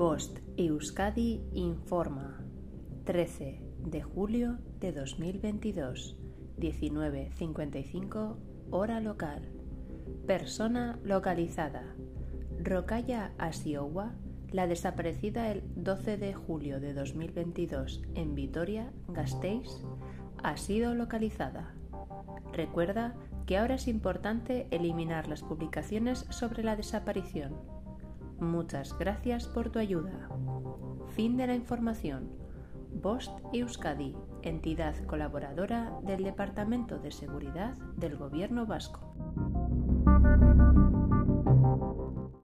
Bost Euskadi informa 13 de julio de 2022 19.55 hora local Persona localizada Rokaya Asiowa la desaparecida el 12 de julio de 2022 en Vitoria, Gasteiz, ha sido localizada. Recuerda que ahora es importante eliminar las publicaciones sobre la desaparición. Muchas gracias por tu ayuda. Fin de la información. Bost Euskadi, entidad colaboradora del Departamento de Seguridad del Gobierno Vasco.